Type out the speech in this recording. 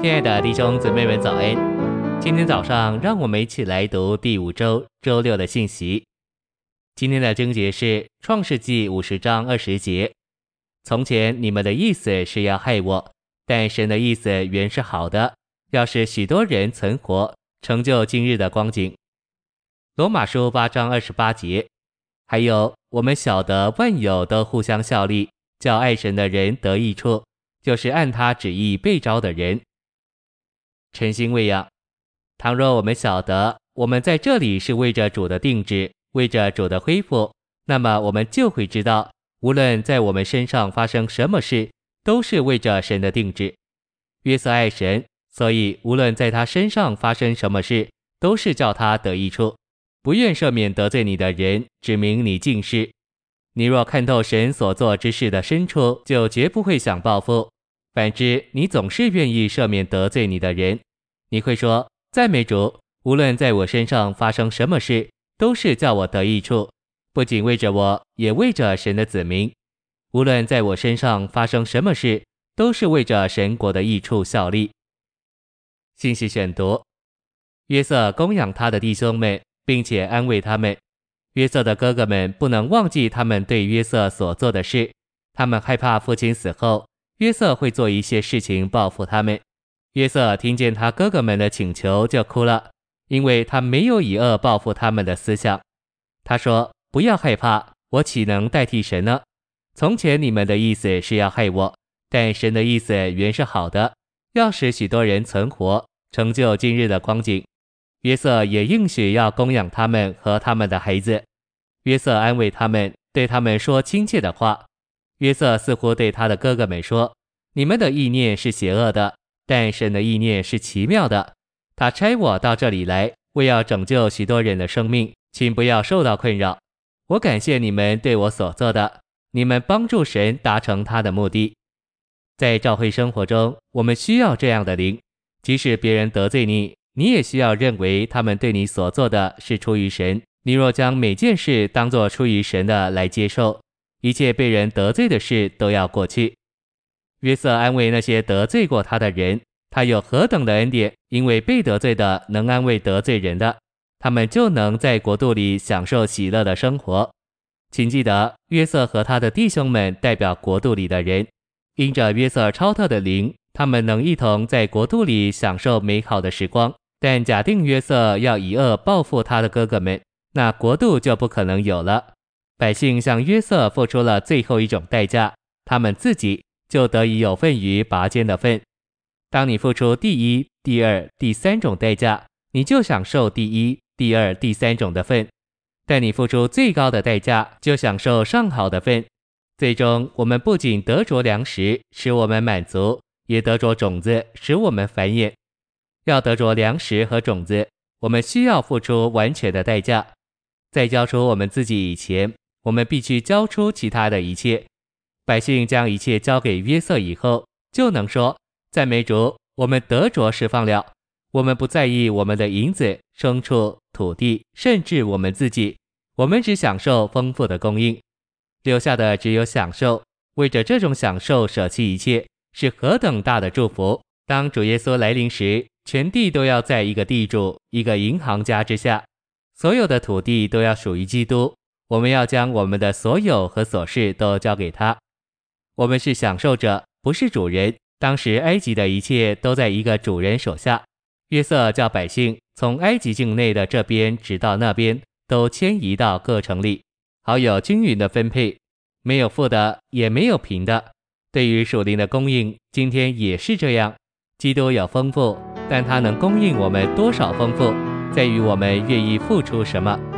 亲爱的弟兄姊妹们，早安！今天早上，让我们一起来读第五周周六的信息。今天的经节是《创世记》五十章二十节：“从前你们的意思是要害我，但神的意思原是好的，要使许多人存活，成就今日的光景。”《罗马书》八章二十八节：“还有，我们晓得万有都互相效力，叫爱神的人得益处，就是按他旨意被召的人。”诚心喂养。倘若我们晓得我们在这里是为着主的定旨，为着主的恢复，那么我们就会知道，无论在我们身上发生什么事，都是为着神的定旨。约瑟爱神，所以无论在他身上发生什么事，都是叫他得益处。不愿赦免得罪你的人，指明你近视。你若看透神所做之事的深处，就绝不会想报复。反之，你总是愿意赦免得罪你的人。你会说：“赞美主，无论在我身上发生什么事，都是叫我得益处，不仅为着我，也为着神的子民。无论在我身上发生什么事，都是为着神国的益处效力。”信息选读：约瑟供养他的弟兄们，并且安慰他们。约瑟的哥哥们不能忘记他们对约瑟所做的事，他们害怕父亲死后。约瑟会做一些事情报复他们。约瑟听见他哥哥们的请求就哭了，因为他没有以恶报复他们的思想。他说：“不要害怕，我岂能代替神呢？从前你们的意思是要害我，但神的意思原是好的，要使许多人存活，成就今日的光景。约瑟也应许要供养他们和他们的孩子。约瑟安慰他们，对他们说亲切的话。”约瑟似乎对他的哥哥们说：“你们的意念是邪恶的，但神的意念是奇妙的。他差我到这里来，为要拯救许多人的生命，请不要受到困扰。我感谢你们对我所做的，你们帮助神达成他的目的。在教会生活中，我们需要这样的灵，即使别人得罪你，你也需要认为他们对你所做的是出于神。你若将每件事当作出于神的来接受。”一切被人得罪的事都要过去。约瑟安慰那些得罪过他的人，他有何等的恩典！因为被得罪的能安慰得罪人的，他们就能在国度里享受喜乐的生活。请记得，约瑟和他的弟兄们代表国度里的人，因着约瑟超特的灵，他们能一同在国度里享受美好的时光。但假定约瑟要以恶报复他的哥哥们，那国度就不可能有了。百姓向约瑟付出了最后一种代价，他们自己就得以有份于拔尖的份。当你付出第一、第二、第三种代价，你就享受第一、第二、第三种的份；但你付出最高的代价，就享受上好的份。最终，我们不仅得着粮食，使我们满足，也得着种子，使我们繁衍。要得着粮食和种子，我们需要付出完全的代价。在交出我们自己以前，我们必须交出其他的一切。百姓将一切交给约瑟以后，就能说：“赞美主，我们得着释放了。我们不在意我们的银子、牲畜、土地，甚至我们自己。我们只享受丰富的供应，留下的只有享受。为着这种享受舍弃一切，是何等大的祝福！当主耶稣来临时，全地都要在一个地主、一个银行家之下，所有的土地都要属于基督。”我们要将我们的所有和琐事都交给他。我们是享受者，不是主人。当时埃及的一切都在一个主人手下。约瑟叫百姓从埃及境内的这边直到那边，都迁移到各城里，好有均匀的分配，没有富的，也没有贫的。对于属灵的供应，今天也是这样。基督有丰富，但他能供应我们多少丰富，在于我们愿意付出什么。